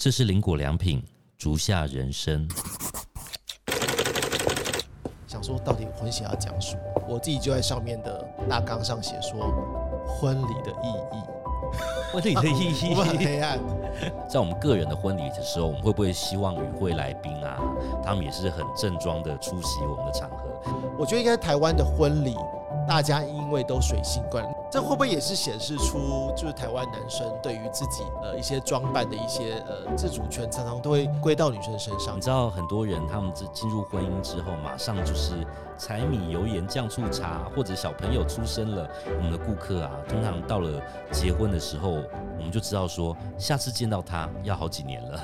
这是林果良品竹下人生。想说到底婚鞋要讲什么？我自己就在上面的大纲上写说婚礼的意义。婚礼的意义，我们很黑暗。在我们个人的婚礼的时候，我们会不会希望与会来宾啊，他们也是很正装的出席我们的场合？我觉得应该台湾的婚礼，大家因为都水性惯，这会不会也是显示出就是台湾男生对于自己呃一些装扮的一些呃自主权，常常都会归到女生身上你？知道很多人他们进进入婚姻之后，马上就是柴米油盐酱醋茶，或者小朋友出生了，我们的顾客啊，通常到了结婚的时候，我们就知道说，下次见到他要好几年了。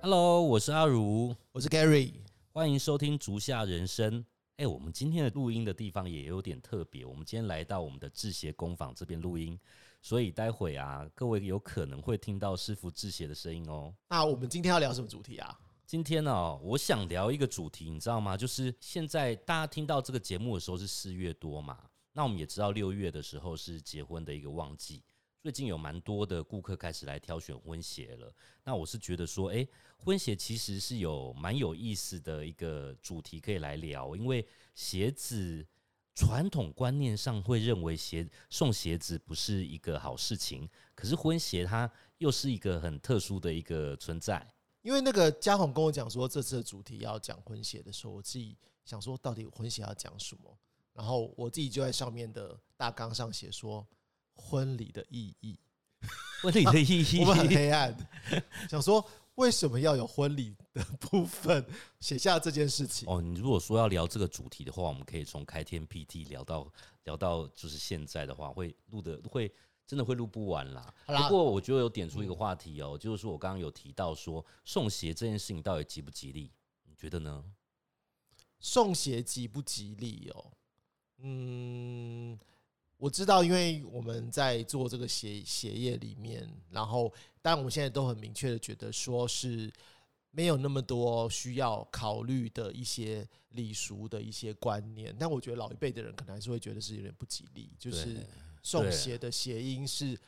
Hello，我是阿如，我是 Gary，欢迎收听竹下人生。哎，我们今天的录音的地方也有点特别，我们今天来到我们的制鞋工坊这边录音，所以待会啊，各位有可能会听到师傅制鞋的声音哦。那我们今天要聊什么主题啊？今天呢、我想聊一个主题，你知道吗？就是现在大家听到这个节目的时候是四月多嘛，那我们也知道六月的时候是结婚的一个旺季。最近有蛮多的顾客开始来挑选婚鞋了。那我是觉得说，诶，婚鞋其实是有蛮有意思的一个主题可以来聊，因为鞋子传统观念上会认为鞋送鞋子不是一个好事情，可是婚鞋它又是一个很特殊的一个存在。因为那个嘉宏跟我讲说，这次的主题要讲婚鞋的时候，我自己想说，到底婚鞋要讲什么？然后我自己就在上面的大纲上写说，婚礼的意义。婚礼的意义，我们很黑暗，想说为什么要有婚礼的部分写下这件事情？哦，你如果说要聊这个主题的话，我们可以从开天辟地聊到聊到就是现在的话，会录的会真的会录不完啦。啦不过我觉得有点出一个话题哦，就是说我刚刚有提到说送鞋这件事情到底吉不吉利？你觉得呢？送鞋吉不吉利哦？嗯，我知道，因为我们在做这个鞋鞋业里面，然后但我们现在都很明确的觉得说是没有那么多需要考虑的一些礼俗的一些观念，但我觉得老一辈的人可能还是会觉得是有点不吉利，就是送鞋的谐音是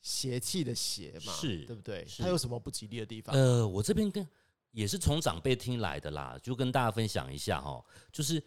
邪气的邪嘛，是对不对？是它有什么不吉利的地方？呃，我这边跟也是从长辈听来的啦，就跟大家分享一下哈，就是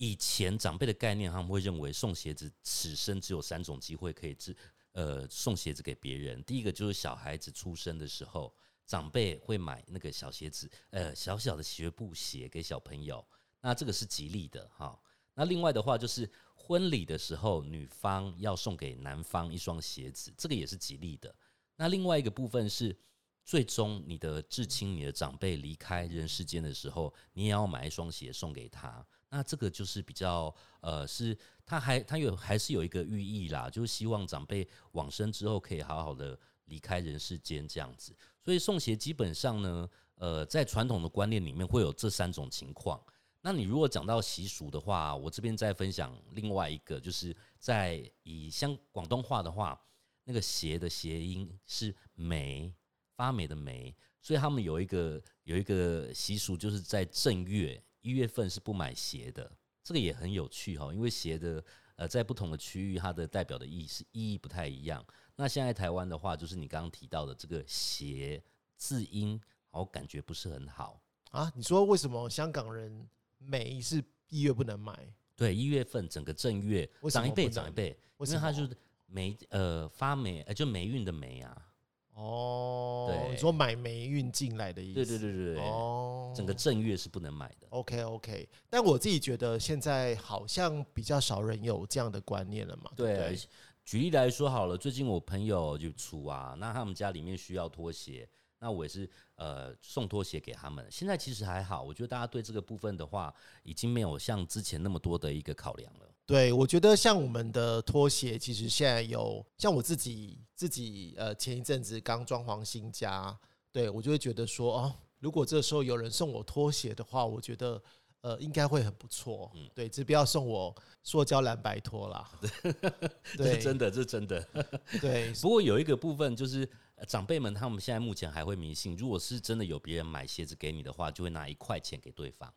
以前长辈的概念，他们会认为送鞋子此生只有三种机会可以自呃送鞋子给别人，第一个就是小孩子出生的时候，长辈会买那个小鞋子，呃小小的学步鞋给小朋友，那这个是吉利的哈。那另外的话就是婚礼的时候，女方要送给男方一双鞋子，这个也是吉利的。那另外一个部分是，最终你的至亲、你的长辈离开人世间的时候，你也要买一双鞋送给他。那这个就是比较呃，是他还他有还是有一个寓意啦，就是希望长辈往生之后可以好好的离开人世间这样子。所以送鞋基本上呢，呃，在传统的观念里面会有这三种情况。那你如果讲到习俗的话，我这边再分享另外一个，就是在以像广东话的话，那个鞋的谐音是梅，发霉的霉，所以他们有一个有一个习俗，就是在正月一月份是不买鞋的，这个也很有趣哈，因为鞋的呃在不同的区域，它的代表的意义是意义不太一样。那现在台湾的话，就是你刚刚提到的这个鞋字音，我感觉不是很好。啊，你说为什么香港人美是一月不能买？对，一月份整个正月长一辈不能长一辈，为什么因为它就是霉呃发霉呃就霉运的霉啊，哦，对你说买霉运进来的意思？对对对对对，哦，整个正月是不能买的。OK OK，但我自己觉得现在好像比较少人有这样的观念了嘛，对？，举例来说好了，最近我朋友就出啊，那他们家里面需要拖鞋，那我也是呃送拖鞋给他们。现在其实还好，我觉得大家对这个部分的话，已经没有像之前那么多的一个考量了。对，我觉得像我们的拖鞋，其实现在有像我自己自己呃前一阵子刚装潢新家，对我就会觉得说哦，如果这时候有人送我拖鞋的话，我觉得呃应该会很不错。嗯对，只不要送我塑胶蓝白拖啦。这对是真的，这是真的。对，不过有一个部分就是。呃长辈们他们现在目前还会迷信，如果是真的有别人买鞋子给你的话，就会拿一块钱给对方。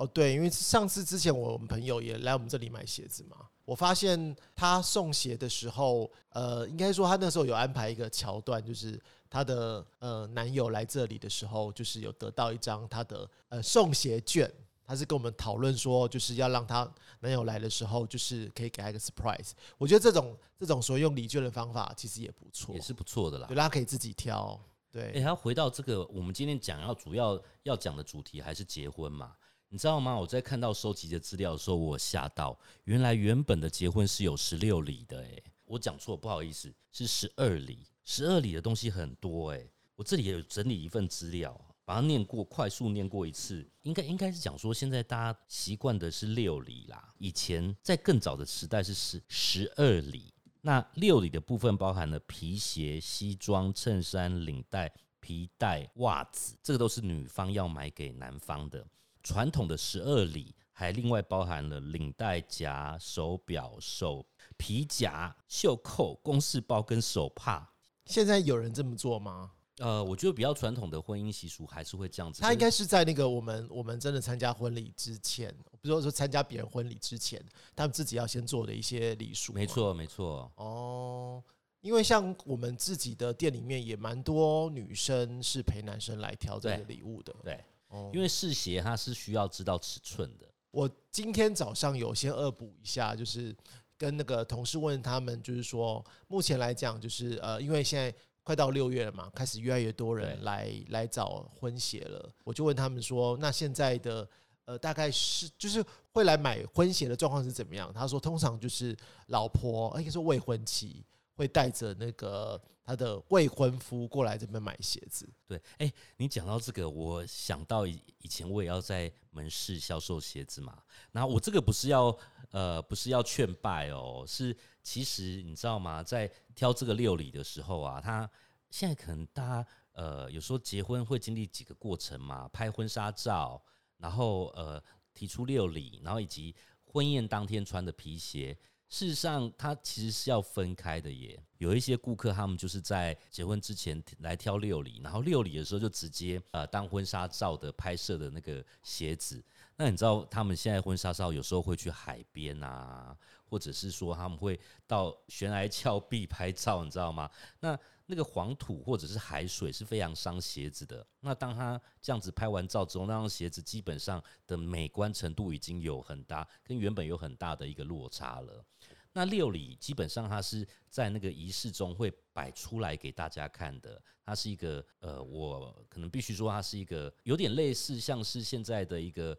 哦，对，因为上次之前我们朋友也来我们这里买鞋子嘛，我发现他送鞋的时候，呃，应该说他那时候有安排一个桥段，就是她的呃男友来这里的时候，就是有得到一张她的呃送鞋券。她是跟我们讨论说，就是要让她男友来的时候，就是可以给她一个 surprise。我觉得这种这种所用礼券的方法其实也不错，也是不错的啦对，。大家可以自己挑。对，哎、还要回到这个，我们今天讲要主要要讲的主题还是结婚嘛？你知道吗？我在看到收集的资料的时候，我吓到，原来原本的结婚是有十六礼的、哎，我讲错，不好意思，是十二礼。十二礼的东西很多、哎，我这里也有整理一份资料，把它念过，快速念过一次。应该应该是讲说，现在大家习惯的是六礼啦，以前在更早的时代是十十二礼。那六礼的部分包含了皮鞋、西装、衬衫、领带、皮带、袜子，这个都是女方要买给男方的。传统的十二礼还另外包含了领带夹、手表、手皮夹、袖扣、公事包跟手帕。现在有人这么做吗？呃，我觉得比较传统的婚姻习俗还是会这样子。他应该是在那个我们我们真的参加婚礼之前，比如说参加别人婚礼之前，他们自己要先做的一些礼数。没。错，没错。哦，因为像我们自己的店里面也蛮多女生是陪男生来挑这个礼物的。对，哦，因为试鞋它是需要知道尺寸的。我今天早上有先恶补一下，就是跟那个同事问他们，就是说目前来讲，就是呃，因为现在快到六月了嘛，开始越来越多人来来找婚鞋了，我就问他们说，那现在的呃大概是就是会来买婚鞋的状况是怎么样？他说通常就是老婆，应该说未婚妻会带着那个他的未婚夫过来这边买鞋子。对，哎、你讲到这个，我想到以以前我也要在门市销售鞋子嘛。然后我这个不是要呃不是要劝败哦，是其实你知道吗？在挑这个六礼的时候啊，他现在可能大家呃有时候结婚会经历几个过程嘛，拍婚纱照，然后呃提出六礼，然后以及婚宴当天穿的皮鞋。事实上，它其实是要分开的耶。有一些顾客，他们就是在结婚之前来挑六礼，然后六礼的时候就直接呃当婚纱照的拍摄的那个鞋子。那你知道，他们现在婚纱照有时候会去海边啊，或者是说他们会到悬崖峭壁拍照，你知道吗？那那个黄土或者是海水是非常伤鞋子的。那当他这样子拍完照之后，那双鞋子基本上的美观程度已经有很大，跟原本有很大的一个落差了。那六礼基本上它是在那个仪式中会摆出来给大家看的，它是一个呃，我可能必须说它是一个有点类似像是现在的一个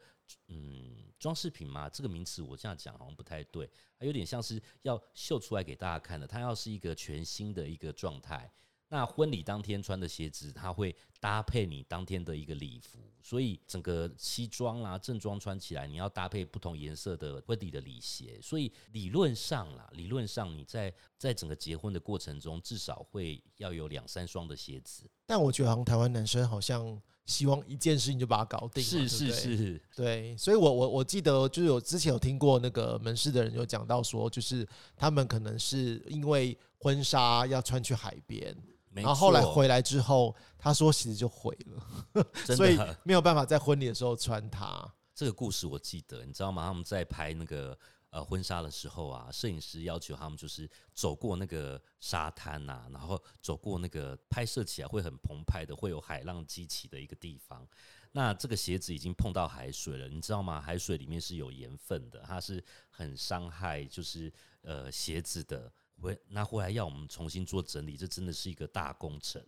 嗯装饰品嘛，这个名词我这样讲好像不太对，它有点像是要秀出来给大家看的，它要是一个全新的一个状态。那婚礼当天穿的鞋子，它会搭配你当天的一个礼服，所以整个西装啦、正装穿起来，你要搭配不同颜色的婚礼的礼鞋。所以理论上啦，理论上你在在整个结婚的过程中，至少会要有两三双的鞋子。但我觉得好像台湾男生好像希望一件事情就把它搞定，是是是，对，所以我我我记得就是有之前有听过那个门市的人有讲到说，就是他们可能是因为婚纱要穿去海边，没然后后来回来之后，他说鞋子就毁了，所以没有办法在婚礼的时候穿它。这个故事我记得，你知道吗？他们在拍那个呃婚纱的时候啊，摄影师要求他们就是走过那个沙滩呐、然后走过那个拍摄起来会很澎湃的，会有海浪激起的一个地方。那这个鞋子已经碰到海水了，你知道吗？海水里面是有盐分的，它是很伤害就是呃鞋子的。回拿回来要我们重新做整理，这真的是一个大工程。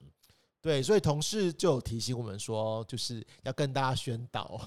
对，所以同事就提醒我们说，就是要跟大家宣导，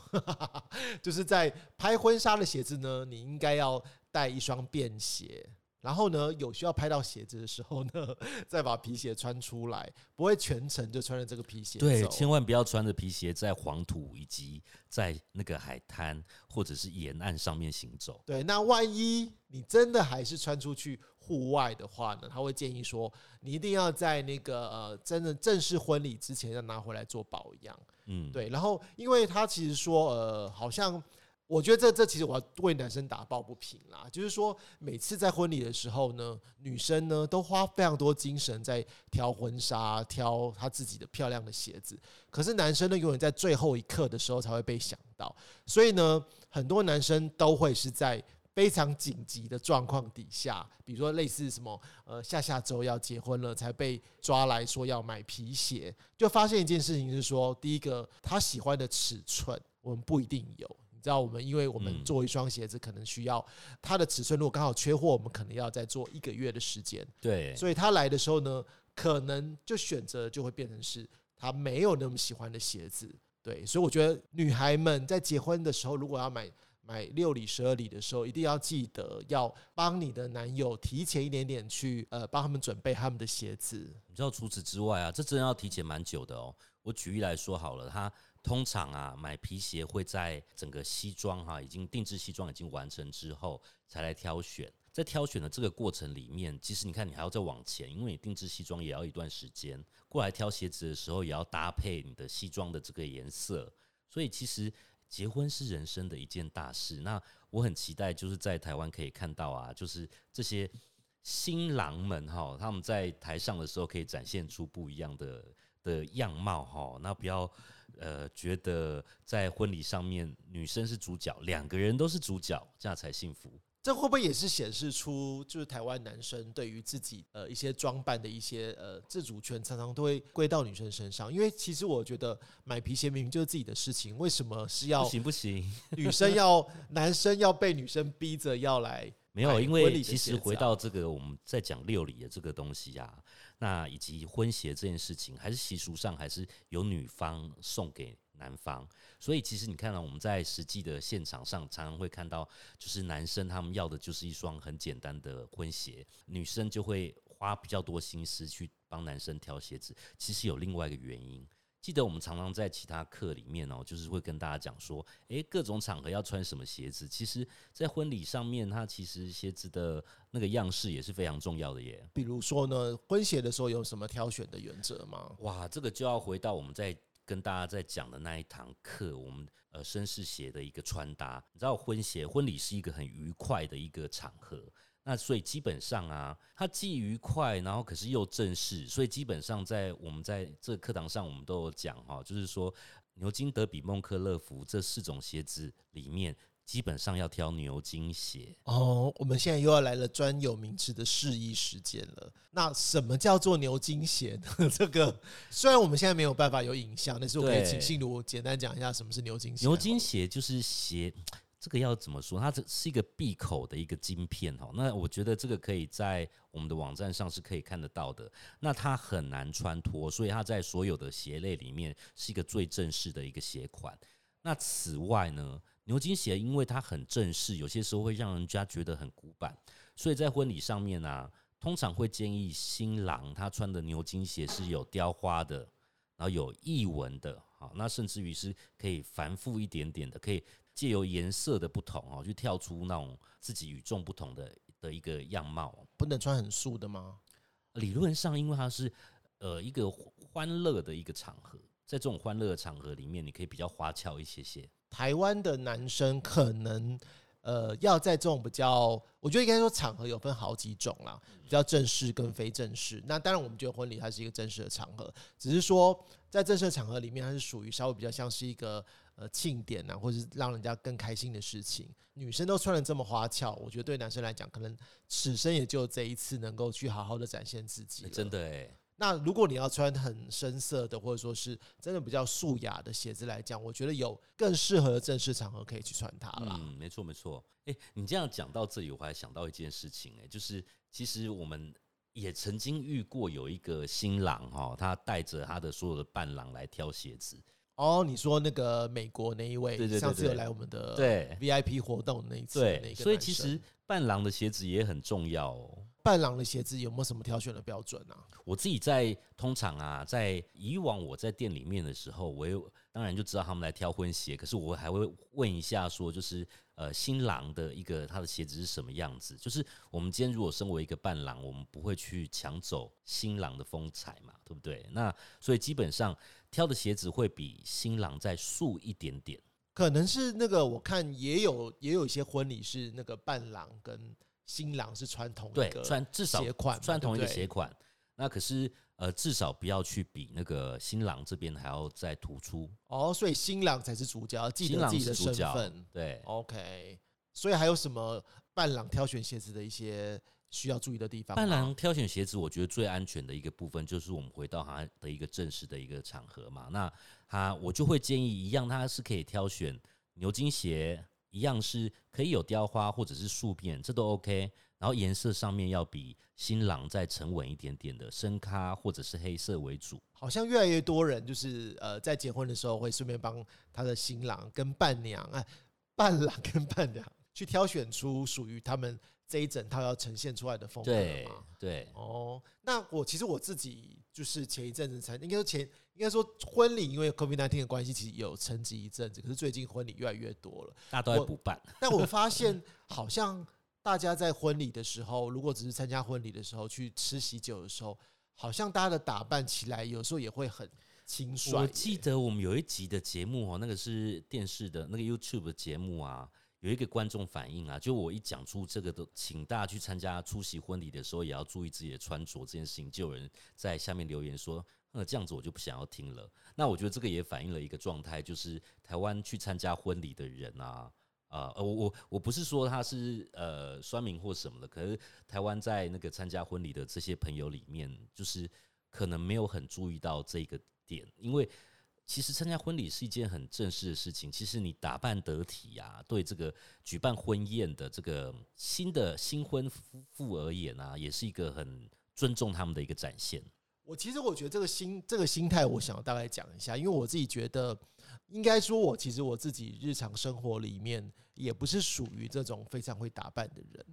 就是在拍婚纱的鞋子呢，你应该要带一双便鞋。然后呢，有需要拍到鞋子的时候呢，再把皮鞋穿出来，不会全程就穿着这个皮鞋对，走千万不要穿着皮鞋在黄土以及在那个海滩或者是沿岸上面行走。对，那万一你真的还是穿出去户外的话呢，他会建议说，你一定要在那个呃，真的正式婚礼之前要拿回来做保养。嗯，对，然后因为他其实说，呃，好像我觉得这这其实我要为男生打抱不平啦，就是说每次在婚礼的时候呢，女生呢都花非常多精神在挑婚纱、挑她自己的漂亮的鞋子，可是男生呢永远在最后一刻的时候才会被想到，所以呢，很多男生都会是在非常紧急的状况底下，比如说类似什么呃下下周要结婚了，才被抓来说要买皮鞋，就发现一件事情是说，第一个他喜欢的尺寸我们不一定有。你知道我们，因为我们嗯做一双鞋子，可能需要它的尺寸，如果刚好缺货，我们可能要再做一个月的时间。对，所以他来的时候呢，可能就选择就会变成是他没有那么喜欢的鞋子。对，所以我觉得女孩们在结婚的时候，如果要买买六里、十二里的时候，一定要记得要帮你的男友提前一点点去呃帮他们准备他们的鞋子。你知道除此之外啊，这真的要提前蛮久的哦。我举例来说好了，他通常啊买皮鞋会在整个西装哈、已经定制西装已经完成之后才来挑选。在挑选的这个过程里面，其实你看你还要再往前，因为你定制西装也要一段时间。过来挑鞋子的时候，也要搭配你的西装的这个颜色。所以其实结婚是人生的一件大事。那我很期待，就是在台湾可以看到啊，就是这些新郎们哈，他们在台上的时候可以展现出不一样的的样貌哈。那不要呃觉得在婚礼上面女生是主角，两个人都是主角，这样才幸福。这会不会也是显示出，就是台湾男生对于自己呃一些装扮的一些呃自主权，常常都会归到女生身上？因为其实我觉得买皮鞋明明就是自己的事情，为什么是要不行不行，女生要男生要被女生逼着要来没有，买因为其实回到这个我们在讲六礼的这个东西啊，那以及婚鞋这件事情，还是习俗上还是由女方送给男方，所以其实你看到、我们在实际的现场上，常常会看到，就是男生他们要的就是一双很简单的婚鞋，女生就会花比较多心思去帮男生挑鞋子。其实有另外一个原因。记得我们常常在其他课里面哦，就是会跟大家讲说，诶，各种场合要穿什么鞋子。其实，在婚礼上面，它其实鞋子的那个样式也是非常重要的耶。比如说呢，婚鞋的时候有什么挑选的原则吗？哇，这个就要回到我们在跟大家在讲的那一堂课，我们呃绅士鞋的一个穿搭。你知道，婚鞋婚礼是一个很愉快的一个场合，那所以基本上啊，它既愉快，然后可是又正式，所以基本上在我们在这个课堂上，我们都有讲哈，就是说牛津、德比、孟克勒福这四种鞋子里面，基本上要挑牛津鞋。哦，我们现在又要来了专有名词的释义时间了。那什么叫做牛津鞋呢？这个虽然我们现在没有办法有影像，但是我可以请信如简单讲一下什么是牛津鞋。牛津鞋就是鞋，这个要怎么说？它这是一个闭口的一个晶片哦。那我觉得这个可以在我们的网站上是可以看得到的。那它很难穿脱，所以它在所有的鞋类里面是一个最正式的一个鞋款。那此外呢，牛津鞋因为它很正式，有些时候会让人家觉得很古板，所以在婚礼上面啊，通常会建议新郎他穿的牛津鞋是有雕花的，然后有译文的，好，那甚至于是可以繁复一点点的，可以借由颜色的不同哦，去跳出那种自己与众不同的的一个样貌。不能穿很素的吗？理论上，因为它是呃一个欢乐的一个场合，在这种欢乐的场合里面，你可以比较花俏一些些。台湾的男生可能呃要在这种比较，我觉得应该说场合有分好几种啦，比较正式跟非正式。那当然，我们觉得婚礼它是一个正式的场合，只是说在正式的场合里面，它是属于稍微比较像是一个呃庆典啊，或者是让人家更开心的事情。女生都穿的这么花俏，我觉得对男生来讲，可能此生也就这一次能够去好好的展现自己。欸真的哎，那如果你要穿很深色的，或者说是真的比较素雅的鞋子来讲，我觉得有更适合的正式场合可以去穿它啦。嗯，没错没错。哎、你这样讲到这里，我还想到一件事情、哎，就是其实我们也曾经遇过有一个新郎哈，他带着他的所有的伴郎来挑鞋子，哦，你说那个美国那一位，对对对上次有对来我们的对 VIP 活动那一次所以其实伴郎的鞋子也很重要哦。伴郎的鞋子有没有什么挑选的标准啊？我自己在通常啊，在以往我在店里面的时候，我也当然就知道他们来挑婚鞋，可是我还会问一下说，就是呃新郎的一个他的鞋子是什么样子？就是我们今天如果身为一个伴郎，我们不会去抢走新郎的风采嘛，对不对？那所以基本上挑的鞋子会比新郎再素一点点。可能是那个我看也有也有一些婚礼是那个伴郎跟新郎是穿同一对，个穿至少鞋款嘛，穿同一个鞋款。那可是呃，至少不要去比那个新郎这边还要再突出。哦，所以新郎才是主角，要记得自己的身份。对，OK，所以还有什么伴郎挑选鞋子的一些需要注意的地方？伴郎挑选鞋子，我觉得最安全的一个部分就是我们回到他的一个正式的一个场合嘛。那他我就会建议一样，他是可以挑选牛津鞋，一样是可以有雕花或者是素面，这都 OK。然后颜色上面要比新郎再沉稳一点点的深咖或者是黑色为主。好像越来越多人就是呃，在结婚的时候会顺便帮他的新郎跟伴娘哎，伴郎跟伴娘去挑选出属于他们这一整套要呈现出来的风格对嘛。对，哦，那我其实我自己就是前一阵子才应该说前应该说婚礼，因为 COVID nineteen 的关系，其实有沉寂一阵子，可是最近婚礼越来越多了。大家都在我补办。但我发现好像大家在婚礼的时候，如果只是参加婚礼的时候去吃喜酒的时候，好像大家的打扮起来有时候也会很轻率耶。我记得我们有一集的节目哦，那个是电视的那个 YouTube 的节目啊，有一个观众反映啊，就我一讲出这个的，请大家去参加出席婚礼的时候，也要注意自己的穿着这件事情，就有人在下面留言说。那这样子我就不想要听了。那我觉得这个也反映了一个状态，就是台湾去参加婚礼的人啊，啊、我我我不是说他是呃酸民或什么的，可是台湾在那个参加婚礼的这些朋友里面，就是可能没有很注意到这个点，因为其实参加婚礼是一件很正式的事情。其实你打扮得体啊，对这个举办婚宴的这个新的新婚夫妇而言啊，也是一个很尊重他们的一个展现。我其实我觉得这个心这个心态，我想要大概讲一下，因为我自己觉得，应该说我其实我自己日常生活里面也不是属于这种非常会打扮的人，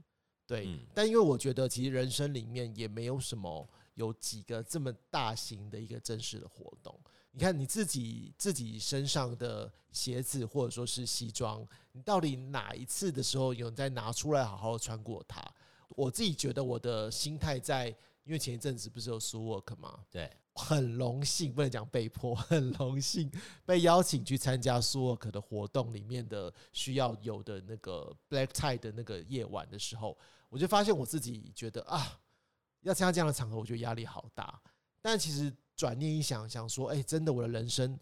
对。嗯但因为我觉得，其实人生里面也没有什么有几个这么大型的一个正式的活动。你看你自己自己身上的鞋子或者说是西装，你到底哪一次的时候有再拿出来好好穿过它？我自己觉得我的心态在。因为前一阵子不是有 s u work 吗？对，很荣幸，不能讲被迫，很荣幸被邀请去参加 s u work 的活动里面的需要有的那个 black tie 的那个夜晚的时候，我就发现我自己觉得啊，要参加这样的场合，我觉得压力好大。但其实转念一想，想说，哎、真的我的人生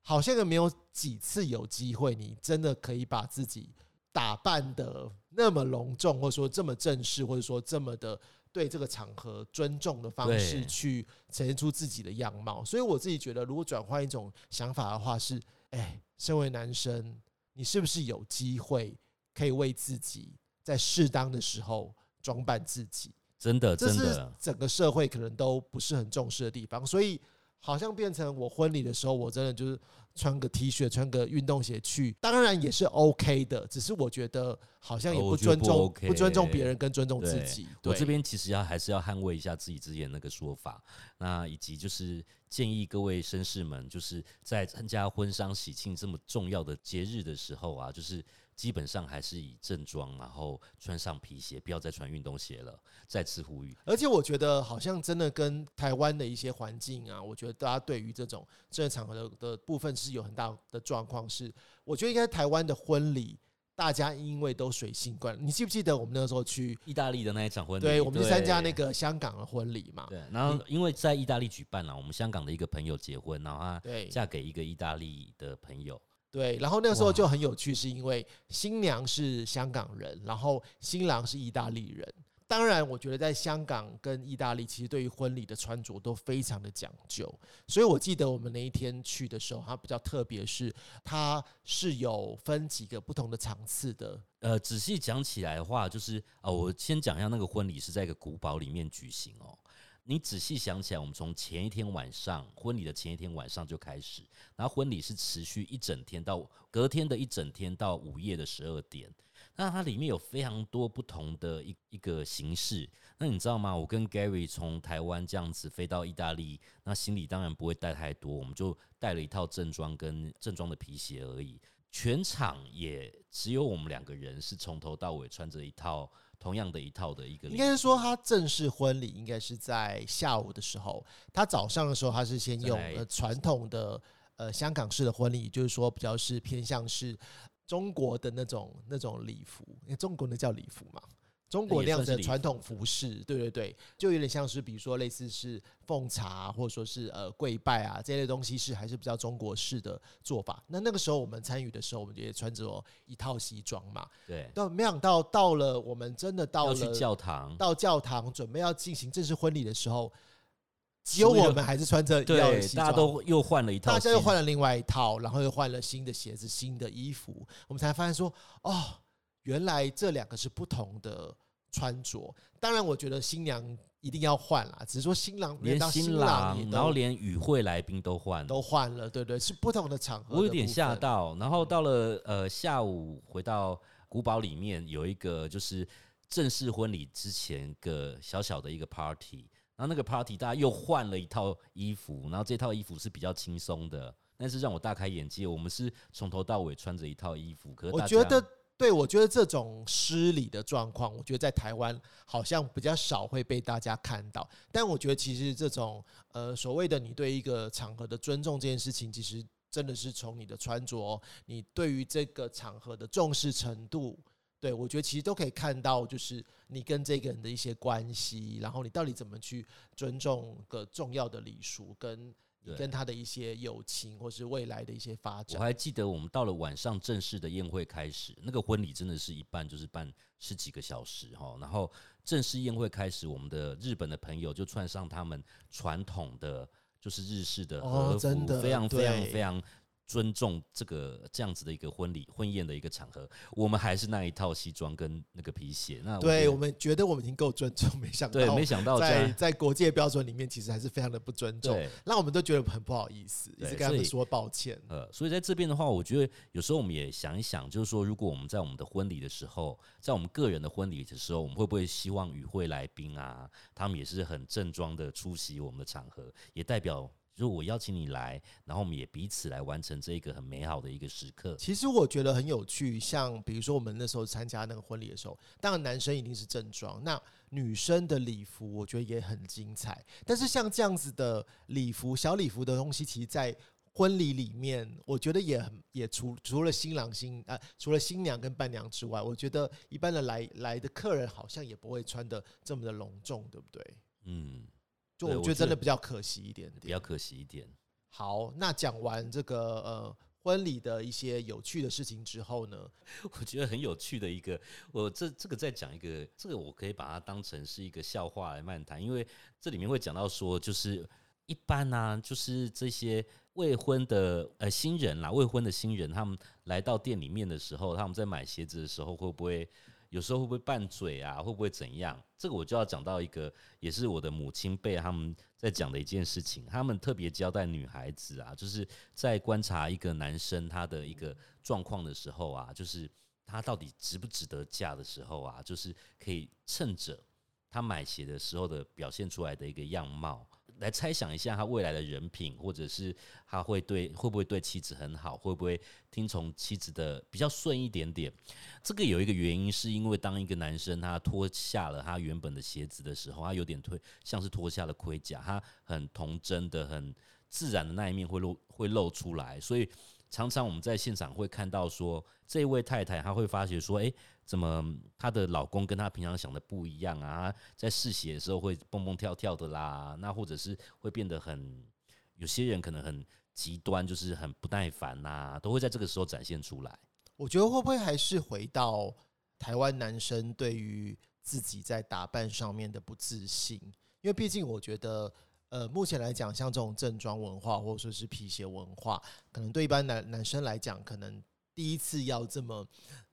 好像也没有几次有机会，你真的可以把自己打扮的那么隆重，或者说这么正式，或者说这么的对这个场合尊重的方式去呈现出自己的样貌。所以我自己觉得，如果转换一种想法的话，是，哎，身为男生，你是不是有机会可以为自己在适当的时候装扮自己？真的这是真的，整个社会可能都不是很重视的地方，所以好像变成我婚礼的时候，我真的就是穿个 T 恤、穿个运动鞋去，当然也是 OK 的，只是我觉得好像也不尊重、OK 不尊重别人跟尊重自己。我这边其实要还是要捍卫一下自己之前那个说法，那以及就是建议各位绅士们，就是在参加婚丧喜庆这么重要的节日的时候啊，就是基本上还是以正装，然后穿上皮鞋，不要再穿运动鞋了。再次呼吁，而且我觉得好像真的跟台湾的一些环境啊，我觉得大家对于这种这个场合的的部分是有很大的状况。是我觉得应该台湾的婚礼，大家因为都水性惯，你记不记得我们那个时候去？意大利的那一场婚礼，对，我们去参加那对个香港的婚礼嘛。对，然后因为在意大利举办了，我们香港的一个朋友结婚，然后她对嫁给一个意大利的朋友，对，然后那个时候就很有趣，是因为新娘是香港人，然后新郎是意大利人。当然，我觉得在香港跟意大利，其实对于婚礼的穿着都非常的讲究。所以我记得我们那一天去的时候，它比较特别，是它是有分几个不同的场次的。呃，仔细讲起来的话，就是啊、我先讲一下那个婚礼是在一个古堡里面举行哦。你仔细想起来，我们从前一天晚上婚礼的前一天晚上就开始，然后婚礼是持续一整天到隔天的一整天到午夜的十二点。那它里面有非常多不同的一一个形式。那你知道吗？我跟 Gary 从台湾这样子飞到意大利，那行李当然不会带太多，我们就带了一套正装跟正装的皮鞋而已。全场也只有我们两个人是从头到尾穿着一套同样的一套的一个，应该是说，他正式婚礼应该是在下午的时候，他早上的时候他是先用呃传统的呃香港式的婚礼，就是说比较是偏向是中国的那种那种礼服，因为中国那叫礼服嘛，中国那样子的传统服饰，对对对，就有点像是比如说类似是奉茶或者说是呃跪拜啊这类东西是还是比较中国式的做法。那那个时候我们参与的时候，我们也穿着一套西装嘛，对，但没想到到了我们真的到了教堂，到教堂准备要进行正式婚礼的时候，只有我们还是穿着一样的对，西装，大家都又换了一套大，家又换了另外一套，然后又换了新的鞋子、新的衣服，我们才发现说，哦，原来这两个是不同的穿着。当然，我觉得新娘一定要换啦，只是说新郎连新郎，然后都连与会来宾都换，都换了，对对，是不同的场合。我有点吓。到。然后到了呃下午回到古堡里面，有一个就是正式婚礼之前个小小的一个 party，然后那个 party 大家又换了一套衣服，然后这套衣服是比较轻松的，但是让我大开眼界。我们是从头到尾穿着一套衣服，可是我觉得，对我觉得这种失礼的状况，我觉得在台湾好像比较少会被大家看到。但我觉得其实这种呃所谓的你对一个场合的尊重这件事情，其实真的是从你的穿着，你对于这个场合的重视程度。对，我觉得其实都可以看到，就是你跟这个人的一些关系，然后你到底怎么去尊重个重要的礼数，跟你跟他的一些友情，或是未来的一些发展我。还记得我们到了晚上正式的宴会开始，那个婚礼真的是一办就是办十几个小时哈，然后正式宴会开始，我们的日本的朋友就穿上他们传统的就是日式的哦和服，真的非常非常非常。尊重这个这样子的一个婚礼婚宴的一个场合，我们还是那一套西装跟那个皮鞋。那对我们觉得我们已经够尊重，没想到对没想到在在国界标准里面，其实还是非常的不尊重，对让我们都觉得很不好意思，一对直跟他们说抱歉。呃，所以在这边的话，我觉得有时候我们也想一想，就是说，如果我们在我们的婚礼的时候，在我们个人的婚礼的时候，我们会不会希望与会来宾啊，他们也是很正装的出席我们的场合，也代表就是我邀请你来，然后我们也彼此来完成这一个很美好的一个时刻。其实我觉得很有趣，像比如说我们那时候参加那个婚礼的时候，当然男生一定是正装，那女生的礼服我觉得也很精彩。但是像这样子的礼服、小礼服的东西，其实，在婚礼里面，我觉得也很 也除除了新郎新啊、除了新娘跟伴娘之外，我觉得一般的来来的客人好像也不会穿的这么的隆重，对不对？嗯，就我觉得真的比较可惜一点点。比较可惜一点。好，那讲完这个呃婚礼的一些有趣的事情之后呢，我觉得很有趣的一个，我这这个再讲一个，这个我可以把它当成是一个笑话来漫谈，因为这里面会讲到说，就是一般呢、就是这些未婚的呃新人啦，未婚的新人，他们来到店里面的时候，他们在买鞋子的时候，会不会有时候会不会拌嘴啊？会不会怎样？这个我就要讲到一个，也是我的母亲辈他们在讲的一件事情。他们特别交代女孩子啊，就是在观察一个男生他的一个状况的时候啊，就是他到底值不值得嫁的时候啊，就是可以趁着他买鞋的时候的表现出来的一个样貌，来猜想一下他未来的人品，或者是他会对会不会对妻子很好，会不会听从妻子的比较顺一点点。这个有一个原因，是因为当一个男生他脱下了他原本的鞋子的时候，他有点脱像是脱下了盔甲，他很童真的、很自然的那一面会露会露出来，所以常常我们在现场会看到说，这位太太她会发觉说，诶，怎么她的老公跟她平常想的不一样啊？在试鞋的时候会蹦蹦跳跳的啦，那或者是会变得很，有些人可能很极端，就是很不耐烦呐、都会在这个时候展现出来。我觉得会不会还是回到台湾男生对于自己在打扮上面的不自信？因为毕竟我觉得，呃，目前来讲，像这种正装文化或者说是皮鞋文化，可能对一般男男生来讲，可能第一次要这么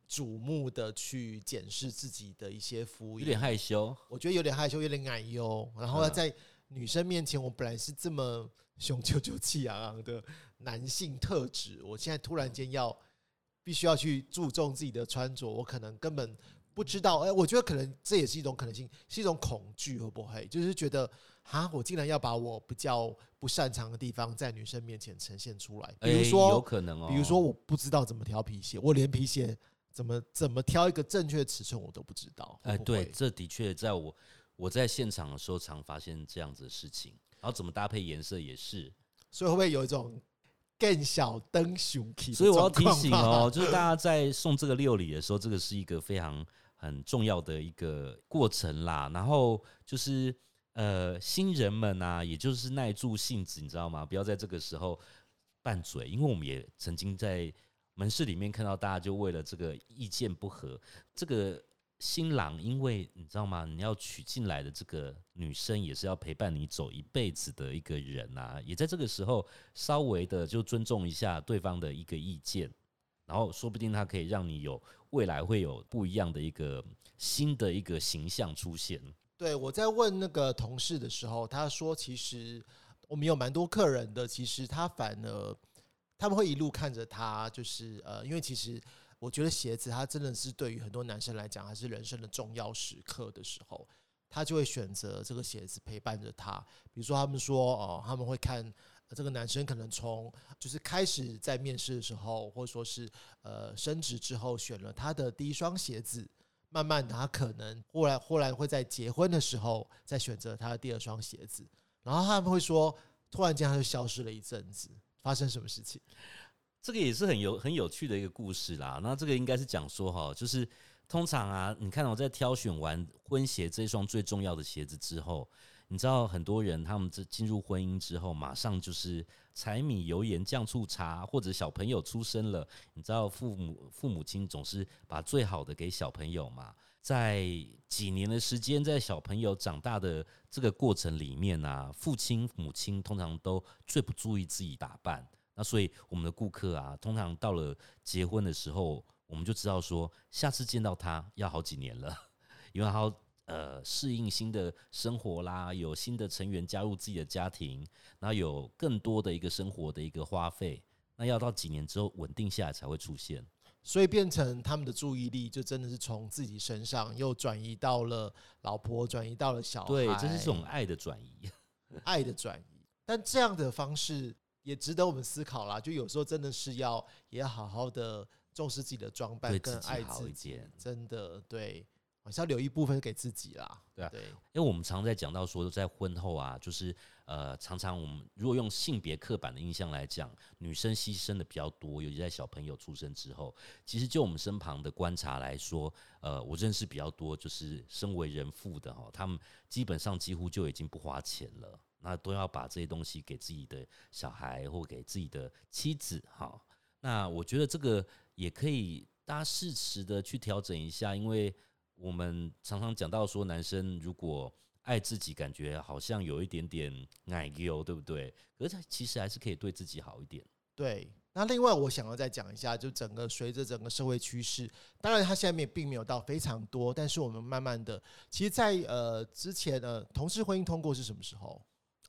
瞩目的去检视自己的一些服务有点害羞，我觉得有点害羞，有点矮哟。然后嗯在女生面前，我本来是这么雄赳赳气昂昂的男性特质，我现在突然间要必须要去注重自己的穿着，我可能根本不知道。哎、我觉得可能这也是一种可能性，是一种恐惧，会不会？就是觉得啊，我竟然要把我比较不擅长的地方在女生面前呈现出来，比如诶说，有可能哦，比如说我不知道怎么挑皮鞋，我连皮鞋怎么怎么挑一个正确的尺寸我都不知道。哎，对，这的确在我我在现场的时候常发现这样子的事情，然后怎么搭配颜色也是，所以会不会有一种更小灯熊 key？所以我要提醒哦，就是大家在送这个六礼的时候，这个是一个非常很重要的一个过程啦。然后就是呃，新人们啊，也就是耐住性子，你知道吗？不要在这个时候拌嘴，因为我们也曾经在门市里面看到大家就为了这个意见不合，这个。新郎，因为你知道吗？你要娶进来的这个女生也是要陪伴你走一辈子的一个人啊，也在这个时候稍微的就尊重一下对方的一个意见，然后说不定他可以让你有未来会有不一样的一个新的一个形象出现。对我在问那个同事的时候，他说其实我们有蛮多客人的，其实他反而他们会一路看着他，就是呃，因为其实。我觉得鞋子，它真的是对于很多男生来讲，还是人生的重要时刻的时候，他就会选择这个鞋子陪伴着他。比如说，他们说哦，他们会看这个男生可能从就是开始在面试的时候，或者说是呃升职之后选了他的第一双鞋子，慢慢的他可能忽然忽然会在结婚的时候再选择他的第二双鞋子，然后他们会说，突然间他就消失了一阵子，发生什么事情？这个也是很有很有趣的一个故事啦。那这个应该是讲说哈，就是通常啊，你看我在挑选完婚鞋这一双最重要的鞋子之后，你知道很多人他们这进入婚姻之后，马上就是柴米油盐酱醋茶，或者小朋友出生了，你知道父母父母亲总是把最好的给小朋友嘛。在几年的时间，在小朋友长大的这个过程里面啊，父亲母亲通常都最不注意自己打扮。那所以我们的顾客啊，通常到了结婚的时候，我们就知道说，下次见到他要好几年了，因为他呃适应新的生活啦，有新的成员加入自己的家庭，然后有更多的一个生活的一个花费，那要到几年之后稳定下来才会出现，所以变成他们的注意力就真的是从自己身上又转移到了老婆，转移到了小孩，对，这是这种爱的转移，爱的转移，但这样的方式。也值得我们思考啦，就有时候真的是要也要好好的重视自己的装扮，更爱自己，真的对，还是要留一部分给自己啦。对啊，对，因为我们常在讲到说，在婚后啊，就是呃，常常我们如果用性别刻板的印象来讲，女生牺牲的比较多，尤其在小朋友出生之后。其实就我们身旁的观察来说，呃，我认识比较多，就是身为人父的哈，他们基本上几乎就已经不花钱了。那都要把这些东西给自己的小孩或给自己的妻子，哈。那我觉得这个也可以大家适时的去调整一下，因为我们常常讲到说，男生如果爱自己，感觉好像有一点点奶油，对不对？可是其实还是可以对自己好一点。对。那另外我想要再讲一下，就整个随着整个社会趋势，当然它下面并没有到非常多，但是我们慢慢的，其实，在呃之前的同事婚姻通过是什么时候？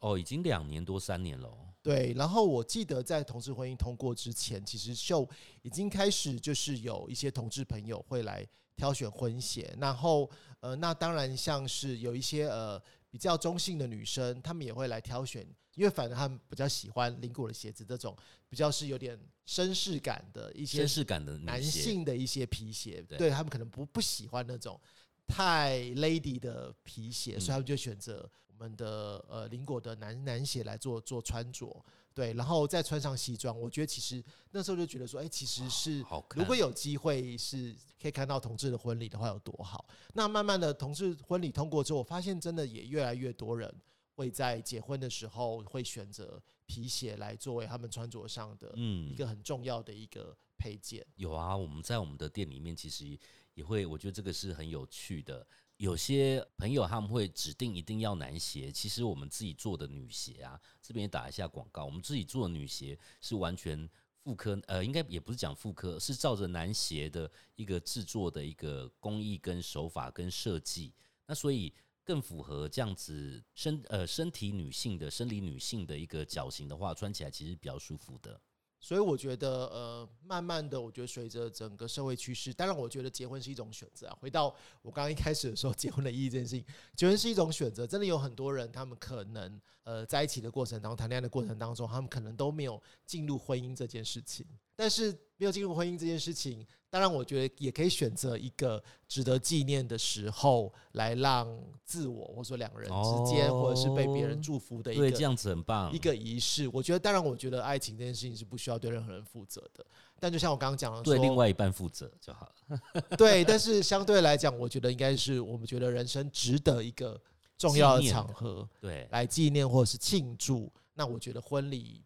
哦，已经两年多三年了。对，然后我记得在同志婚姻通过之前，其实就已经开始就是有一些同志朋友会来挑选婚鞋。然后，呃，那当然像是有一些呃比较中性的女生，她们也会来挑选，因为反正她们比较喜欢林果的鞋子，这种比较是有点绅士感的一些绅士感的男性的一些皮鞋，对他们可能不不喜欢那种太 lady 的皮鞋，所以他们就选择。我们的呃林果的男男鞋来做做穿着，对，然后再穿上西装，我觉得其实那时候就觉得说，哎，其实是如果有机会是可以看到同志的婚礼的话，有多好。那慢慢的同志婚礼通过之后，我发现真的也越来越多人会在结婚的时候会选择皮鞋来作为他们穿着上的嗯一个很重要的一个配件。有啊，我们在我们的店里面其实也会，我觉得这个是很有趣的。有些朋友他们会指定一定要男鞋，其实我们自己做的女鞋啊，这边也打一下广告。我们自己做的女鞋是完全妇科，呃，应该也不是讲妇科，是照着男鞋的一个制作的一个工艺跟手法跟设计。那所以更符合这样子身呃身体女性的生理女性的一个脚型的话，穿起来其实比较舒服的。所以我觉得，呃，慢慢的，我觉得随着整个社会趋势，当然，我觉得结婚是一种选择啊。回到我刚刚一开始的时候，结婚的意义这件事情，结婚是一种选择。真的有很多人，他们可能，呃，在一起的过程当中，谈恋爱的过程当中，他们可能都没有进入婚姻这件事情。但是没有进入婚姻这件事情，当然我觉得也可以选择一个值得纪念的时候，来让自我或者说两个人之间，或者是被别人祝福的一对，这样子很棒。一个仪式。我觉得，当然，我觉得爱情这件事情是不需要对任何人负责的。但就像我刚刚讲的，对另外一半负责就好了。对，但是相对来讲，我觉得应该是我们觉得人生值得一个重要的场合对，来纪念或者是庆祝。那我觉得婚礼，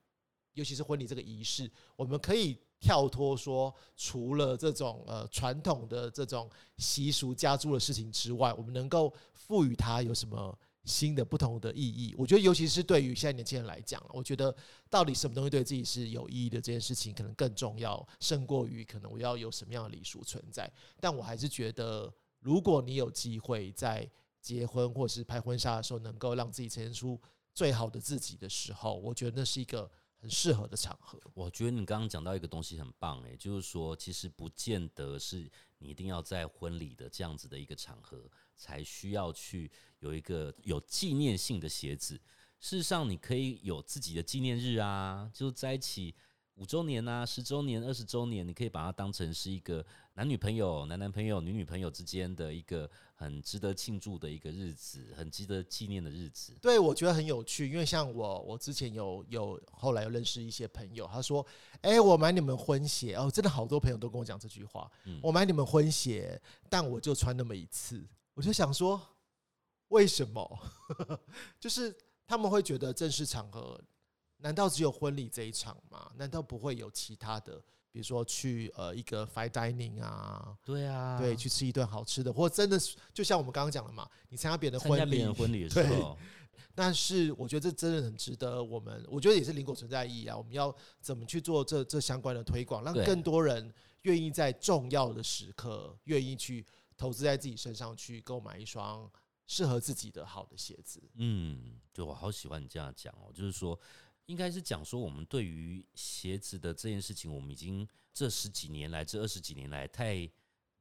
尤其是婚礼这个仪式，我们可以跳脱说，除了这种呃传统的这种习俗加注的事情之外，我们能够赋予它有什么新的不同的意义？我觉得，尤其是对于现在年轻人来讲，我觉得到底什么东西对自己是有意义的这件事情，可能更重要，胜过于可能我要有什么样的礼俗存在。但我还是觉得，如果你有机会在结婚或是拍婚纱的时候，能够让自己呈现出最好的自己的时候，我觉得那是一个很适合的场合。我觉得你刚刚讲到一个东西很棒，诶，就是说，其实不见得是你一定要在婚礼的这样子的一个场合才需要去有一个有纪念性的鞋子。事实上，你可以有自己的纪念日啊，就在一起五周年啊、十周年、二十周年，你可以把它当成是一个男女朋友、男男朋友、女女朋友之间的一个很值得庆祝的一个日子，很值得纪念的日子。对，我觉得很有趣，因为像我，我之前有有后来有认识一些朋友，他说：“哎、我买你们婚鞋哦，真的好多朋友都跟我讲这句话，嗯我买你们婚鞋，但我就穿那么一次。”我就想说，为什么？就是他们会觉得正式场合，难道只有婚礼这一场吗？难道不会有其他的？比如说去呃一个 fine dining 啊，对啊，对，去吃一顿好吃的，或真的是就像我们刚刚讲的嘛，你参加别人的婚礼别人，婚礼对候，但是我觉得这真的很值得我们，我觉得也是灵果存在意义啊。我们要怎么去做这这相关的推广，让更多人愿意在重要的时刻，愿意去投资在自己身上，去购买一双适合自己的好的鞋子。嗯，就我好喜欢你这样讲哦，就是说，应该是讲说我们对于鞋子的这件事情，我们已经这十几年来，这二十几年来太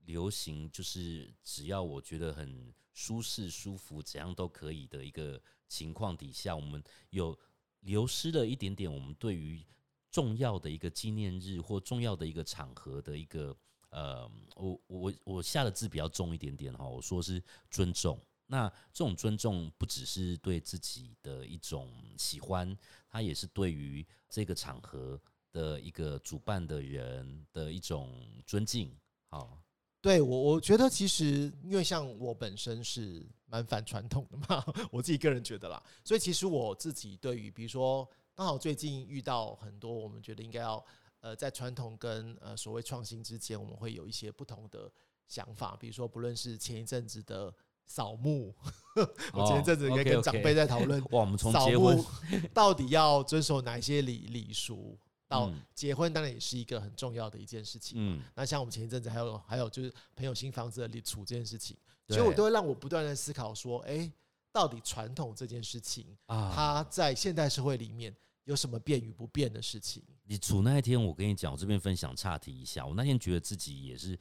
流行，就是只要我觉得很舒适、舒服，怎样都可以的一个情况底下，我们有流失了一点点我们对于重要的一个纪念日或重要的一个场合的一个呃，我我我下的字比较重一点点哈，我说是尊重。那这种尊重不只是对自己的一种喜欢，它也是对于这个场合的一个主办的人的一种尊敬。好，对我，我觉得其实因为像我本身是蛮反传统的嘛，我自己个人觉得啦，所以其实我自己对于比如说刚好最近遇到很多我们觉得应该要呃在传统跟呃所谓创新之间，我们会有一些不同的想法，比如说不论是前一阵子的扫墓，我前一阵子也跟长辈在讨论哇，我们从扫结婚墓 到底要遵守哪一些礼礼俗，到嗯结婚当然也是一个很重要的一件事情。嗯，那像我们前一阵子还有还有就是朋友新房子的立处这件事情，所以我都会让我不断的思考说，哎、到底传统这件事情，啊，它在现代社会里面有什么变与不变的事情？你处那一天，我跟你讲，我这边分享岔题一下，我那天觉得自己也是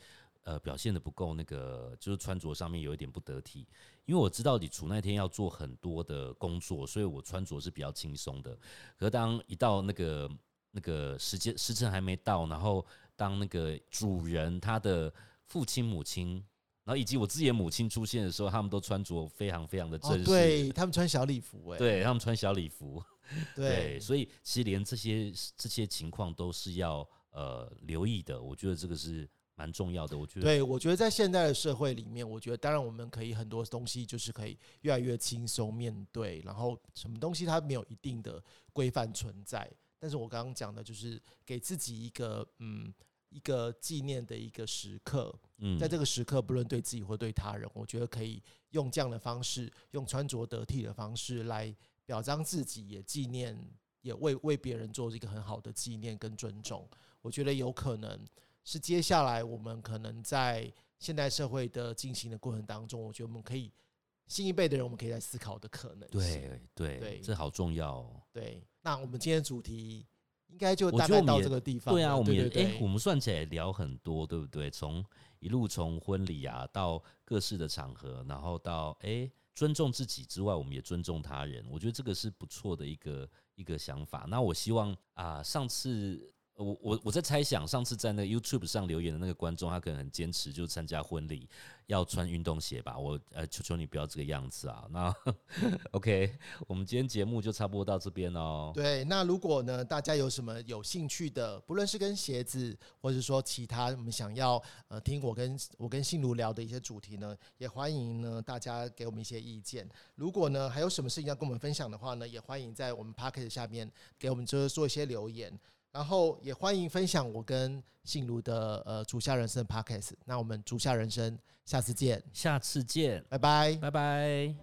呃表现的不够那个，就是穿着上面有一点不得体，因为我知道你处那天要做很多的工作，所以我穿着是比较轻松的。可当一到那个那个时间时辰还没到，然后当那个主人他的父亲母亲，然后以及我自己的母亲出现的时候，他们都穿着非常非常的正哦，式，对他们穿小礼服、哎，对他们穿小礼服，对，所以其实连这些这些情况都是要呃留意的，我觉得这个是蛮重要的。我觉得对，我觉得在现代的社会里面，我觉得当然我们可以很多东西就是可以越来越轻松面对，然后什么东西它没有一定的规范存在。但是我刚刚讲的就是给自己一个嗯一个纪念的一个时刻，嗯在这个时刻，不论对自己或对他人，我觉得可以用这样的方式，用穿着得体的方式来表彰自己，也纪念，也为为别人做一个很好的纪念跟尊重。我觉得有可能是接下来我们可能在现代社会的进行的过程当中，我觉得我们可以新一辈的人，我们可以在思考的可能性。对对对这好重要、哦。对，那我们今天主题应该就我大概到这个地方。对啊，我们也哎、对对我们算起来聊很多，对不对？从一路从婚礼啊，到各式的场合，然后到哎、尊重自己之外，我们也尊重他人。我觉得这个是不错的一个一个想法。那我希望啊、上次我我我在猜想，上次在那 YouTube 上留言的那个观众，他可能很坚持，就参加婚礼要穿运动鞋吧。我呃，求求你不要这个样子啊。那 OK，我们今天节目就差不多到这边哦。对，那如果呢，大家有什么有兴趣的，不论是跟鞋子，或者说其他我们想要呃听我跟我跟信如聊的一些主题呢，也欢迎呢大家给我们一些意见。如果呢还有什么事情要跟我们分享的话呢，也欢迎在我们 p a c k e t 下面给我们就是做一些留言。然后也欢迎分享我跟信如的呃主下人生 podcast。那我们主下人生下次见，下次见，拜拜，拜拜。